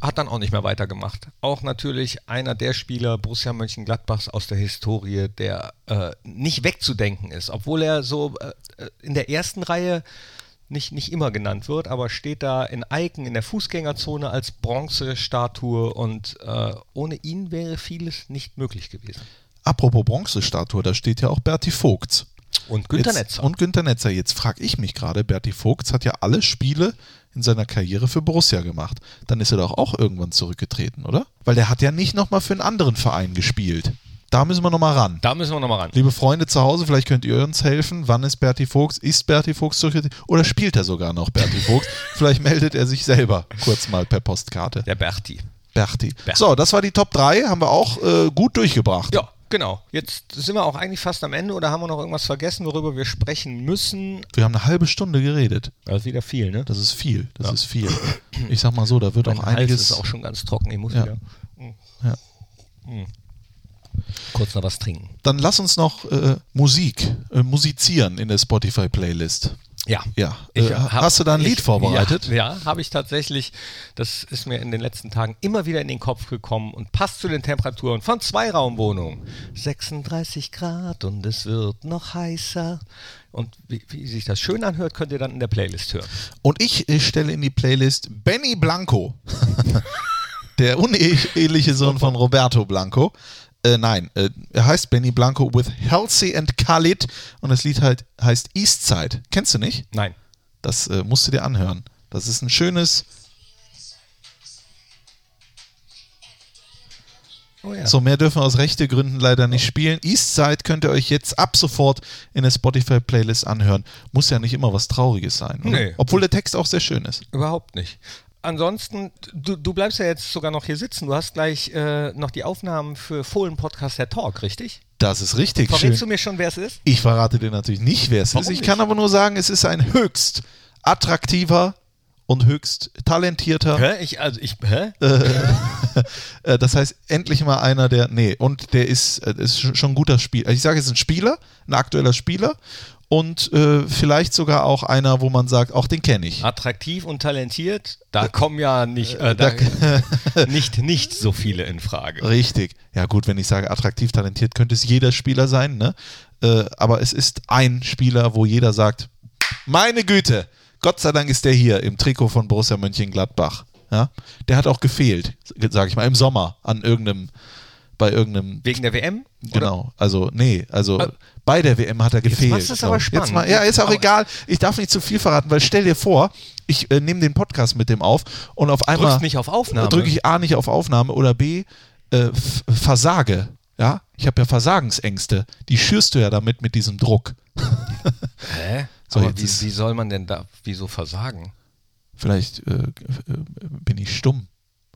hat dann auch nicht mehr weitergemacht. Auch natürlich einer der Spieler Borussia Mönchengladbachs aus der Historie, der äh, nicht wegzudenken ist, obwohl er so äh, in der ersten Reihe nicht, nicht immer genannt wird, aber steht da in Eiken in der Fußgängerzone als Bronzestatue und äh, ohne ihn wäre vieles nicht möglich gewesen. Apropos Bronzestatue, da steht ja auch Berti Vogts. Und Günter Jetzt- Netzer. Und Günter Netzer. Jetzt frage ich mich gerade, Berti Vogts hat ja alle Spiele in seiner Karriere für Borussia gemacht. Dann ist er doch auch irgendwann zurückgetreten, oder? Weil der hat ja nicht nochmal für einen anderen Verein gespielt. Da müssen wir nochmal ran. da müssen wir nochmal ran. Liebe Freunde zu Hause, vielleicht könnt ihr uns helfen. Wann ist Berti Vogts? Ist Berti Vogts zurückgetreten? Oder spielt er sogar noch Berti Vogts? vielleicht meldet er sich selber kurz mal per Postkarte. Der Berti. Berti. Berti. So, das war die Top 3. Haben wir auch äh, gut durchgebracht. Ja, genau. Jetzt sind wir auch eigentlich fast am Ende oder haben wir noch irgendwas vergessen, worüber wir sprechen müssen? Wir haben eine halbe Stunde geredet. Das ist wieder viel, ne? Das ist viel. Das ist viel. Ich sag mal so, da wird Mein auch Hals einiges. ist auch schon ganz trocken. Ich muss Ja. wieder Ja. Mm. kurz noch was trinken. Dann lass uns noch äh, Musik, äh, musizieren in der Spotify-Playlist. Ja. Ja. Ich äh, hab- hast du da ein Lied ich- vorbereitet? Ja, ja habe ich tatsächlich. Das ist mir in den letzten Tagen immer wieder in den Kopf gekommen und passt zu den Temperaturen von Zweiraumwohnungen. 36 Grad und es wird noch heißer. Und wie, wie sich das schön anhört, könnt ihr dann in der Playlist hören. Und ich äh, stelle in die Playlist Benny Blanco. der uneheliche Sohn von Roberto Blanco. Äh, nein, äh, er heißt Benny Blanco with Halsey and Khalid und das Lied halt heißt Eastside. Kennst du nicht? Nein. Das äh, musst du dir anhören. Das ist ein schönes. Oh ja. So, mehr dürfen wir aus Rechtegründen leider nicht spielen. Eastside könnt ihr euch jetzt ab sofort in der Spotify-Playlist anhören. Muss ja nicht immer was Trauriges sein. Nee. Obwohl der Text auch sehr schön ist. Überhaupt nicht. Ansonsten, du, du bleibst ja jetzt sogar noch hier sitzen. Du hast gleich äh, noch die Aufnahmen für Fohlen Podcast der Talk, richtig? Das ist richtig Verrätst du schön. mir schon, wer es ist? Ich verrate dir natürlich nicht, wer es ist. Warum Ich nicht? kann aber nur sagen, es ist ein höchst attraktiver und höchst talentierter. Hä? Ich, also ich, hä? Äh, das heißt, endlich mal einer, der. Nee, und der ist, äh, ist sch- schon ein guter Spieler. Ich sage, es ist ein Spieler, ein aktueller Spieler. Und äh, vielleicht sogar auch einer, wo man sagt, auch den kenne ich. Attraktiv und talentiert, da kommen ja nicht, äh, da, nicht, nicht so viele in Frage. Richtig. Ja, gut, wenn ich sage attraktiv, talentiert, könnte es jeder Spieler sein, ne? Äh, aber es ist ein Spieler, wo jeder sagt: Meine Güte, Gott sei Dank ist der hier im Trikot von Borussia Mönchengladbach. Ja? Der hat auch gefehlt, sage ich mal, im Sommer an irgendeinem, bei irgendeinem Wegen der WM? Oder? Genau, also nee, also Ah. bei der WM hat er gefehlt. du es aber ich. Jetzt spannend. mal, ja, ist auch Aber- egal. Ich darf nicht zu viel verraten, weil stell dir vor, ich äh, nehme den Podcast mit dem auf und auf einmal Drückst nicht auf Aufnahme. drücke ich A nicht auf Aufnahme oder B äh, versage. Ja, ich habe ja Versagensängste. Die schürst du ja damit mit diesem Druck. Hä? So, Aber wie, ist- wie soll man denn da, wieso versagen? Vielleicht äh, äh, bin ich stumm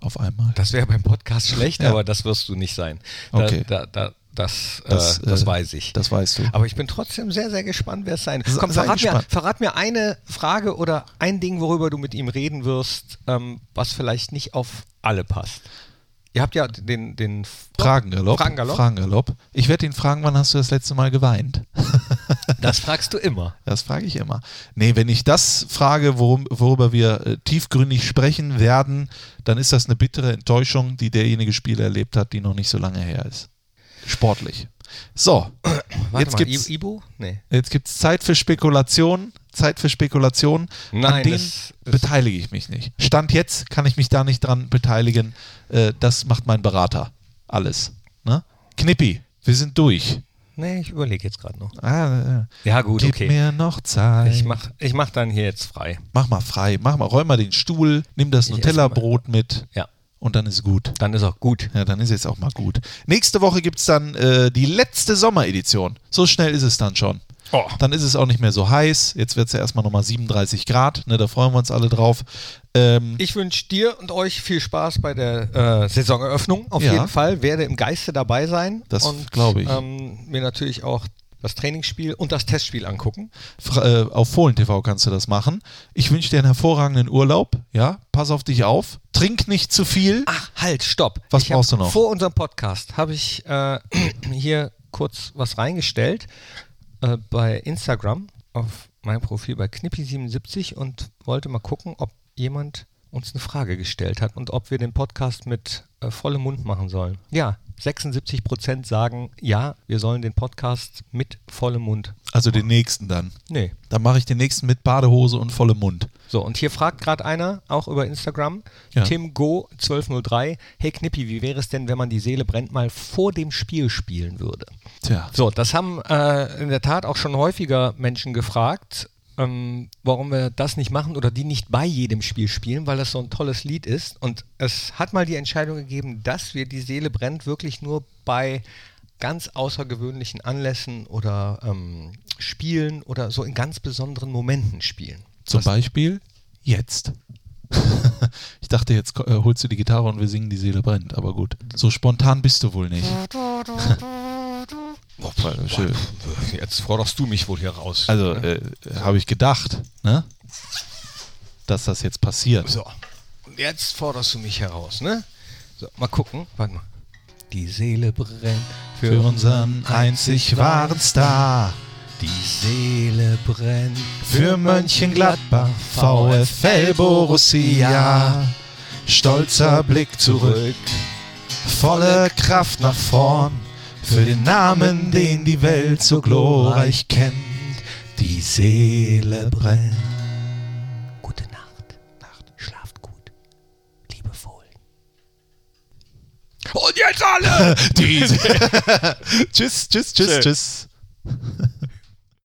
auf einmal. Das wäre beim Podcast schlecht, Ja. aber das wirst du nicht sein. Da, Okay. da, da, das, Das, äh, das äh, weiß ich. Das weißt du. Aber ich bin trotzdem sehr, sehr gespannt, wer es sein Se- Komm, verrat mir, verrat mir eine Frage oder ein Ding, worüber du mit ihm reden wirst, ähm, was vielleicht nicht auf alle passt. Ihr habt ja den, den Fragengalopp. Fragengalopp. Fragengalopp. Ich werde ihn fragen, wann hast du das letzte Mal geweint? Das fragst du immer. Das frage ich immer. Nee, wenn ich das frage, worum, worüber wir äh, tiefgründig sprechen werden, dann ist das eine bittere Enttäuschung, die derjenige Spieler erlebt hat, die noch nicht so lange her ist. Sportlich. So, Warte jetzt I- Ibu? Nee. jetzt gibt's Zeit für Spekulation. Zeit für Spekulation. An Nein, denen es- es- beteilige ich mich nicht. Stand jetzt kann ich mich da nicht dran beteiligen. Äh, das macht mein Berater. Alles. Ne? Knippi, wir sind durch. Nee, ich überlege jetzt gerade noch. Ah, äh, Ja, gut, gib okay. mir noch Zeit. Ich mach, ich mach dann hier jetzt frei. Mach mal frei, mach mal, räum mal den Stuhl, nimm das Nutella-Brot mit Ja, und dann ist gut. dann ist auch gut. Ja, dann ist jetzt auch mal gut. Nächste Woche gibt es dann äh, die letzte Sommeredition. So schnell ist es dann schon. Oh. Dann ist es auch nicht mehr so heiß. Jetzt wird es ja erstmal nochmal 37 Grad. Ne, da freuen wir uns alle drauf. Ähm, Ich wünsche dir und euch viel Spaß bei der äh, Saisoneröffnung. Auf Ja. jeden Fall werde im Geiste dabei sein. Das und, glaube ich. Ähm, mir natürlich auch das Trainingsspiel und das Testspiel angucken. Fra- äh, auf Fohlen TV kannst du das machen. Ich wünsche dir einen hervorragenden Urlaub. Ja, pass auf dich auf. Trink nicht zu viel. Ach, halt, stopp. Was ich brauchst du noch? Vor unserem Podcast habe ich äh, hier kurz was reingestellt äh, bei Instagram auf mein Profil bei Knippi77 und wollte mal gucken, ob jemand uns eine Frage gestellt hat und ob wir den Podcast mit äh, vollem Mund machen sollen. Ja, 76 Prozent sagen, ja, wir sollen den Podcast mit vollem Mund. Also den nächsten dann. Nee. Dann mache ich den nächsten mit Badehose und vollem Mund. So, und hier fragt gerade einer, auch über Instagram, Ja. Tim Go 1203, hey Knippi, wie wäre es denn, wenn man die Seele brennt mal vor dem Spiel spielen würde? Tja. So, das haben äh, in der Tat auch schon häufiger Menschen gefragt, ähm, warum wir das nicht machen oder die nicht bei jedem Spiel spielen, weil das so ein tolles Lied ist. Und es hat mal die Entscheidung gegeben, dass wir die Seele brennt wirklich nur bei ganz außergewöhnlichen Anlässen oder ähm, Spielen oder so in ganz besonderen Momenten spielen. Zum Beispiel jetzt. ich dachte, jetzt äh, holst du die Gitarre und wir singen Die Seele brennt. Aber gut, so spontan bist du wohl nicht. Schön. Jetzt forderst du mich wohl hier raus. Also, äh, habe ich gedacht, ne? dass das jetzt passiert. So, und jetzt forderst du mich heraus, ne? So, mal gucken. Warte mal. Die Seele brennt Für unseren einzig wahren Star. Die Seele brennt Für Mönchengladbach, VfL Borussia. Stolzer Blick zurück, volle Kraft nach vorn. Für den Namen, den die Welt so glorreich kennt. Die Seele brennt. Gute Nacht. Nacht. Schlaft gut. Liebe Fohlen. Und jetzt alle! Tschüss, tschüss, tschüss, tschüss.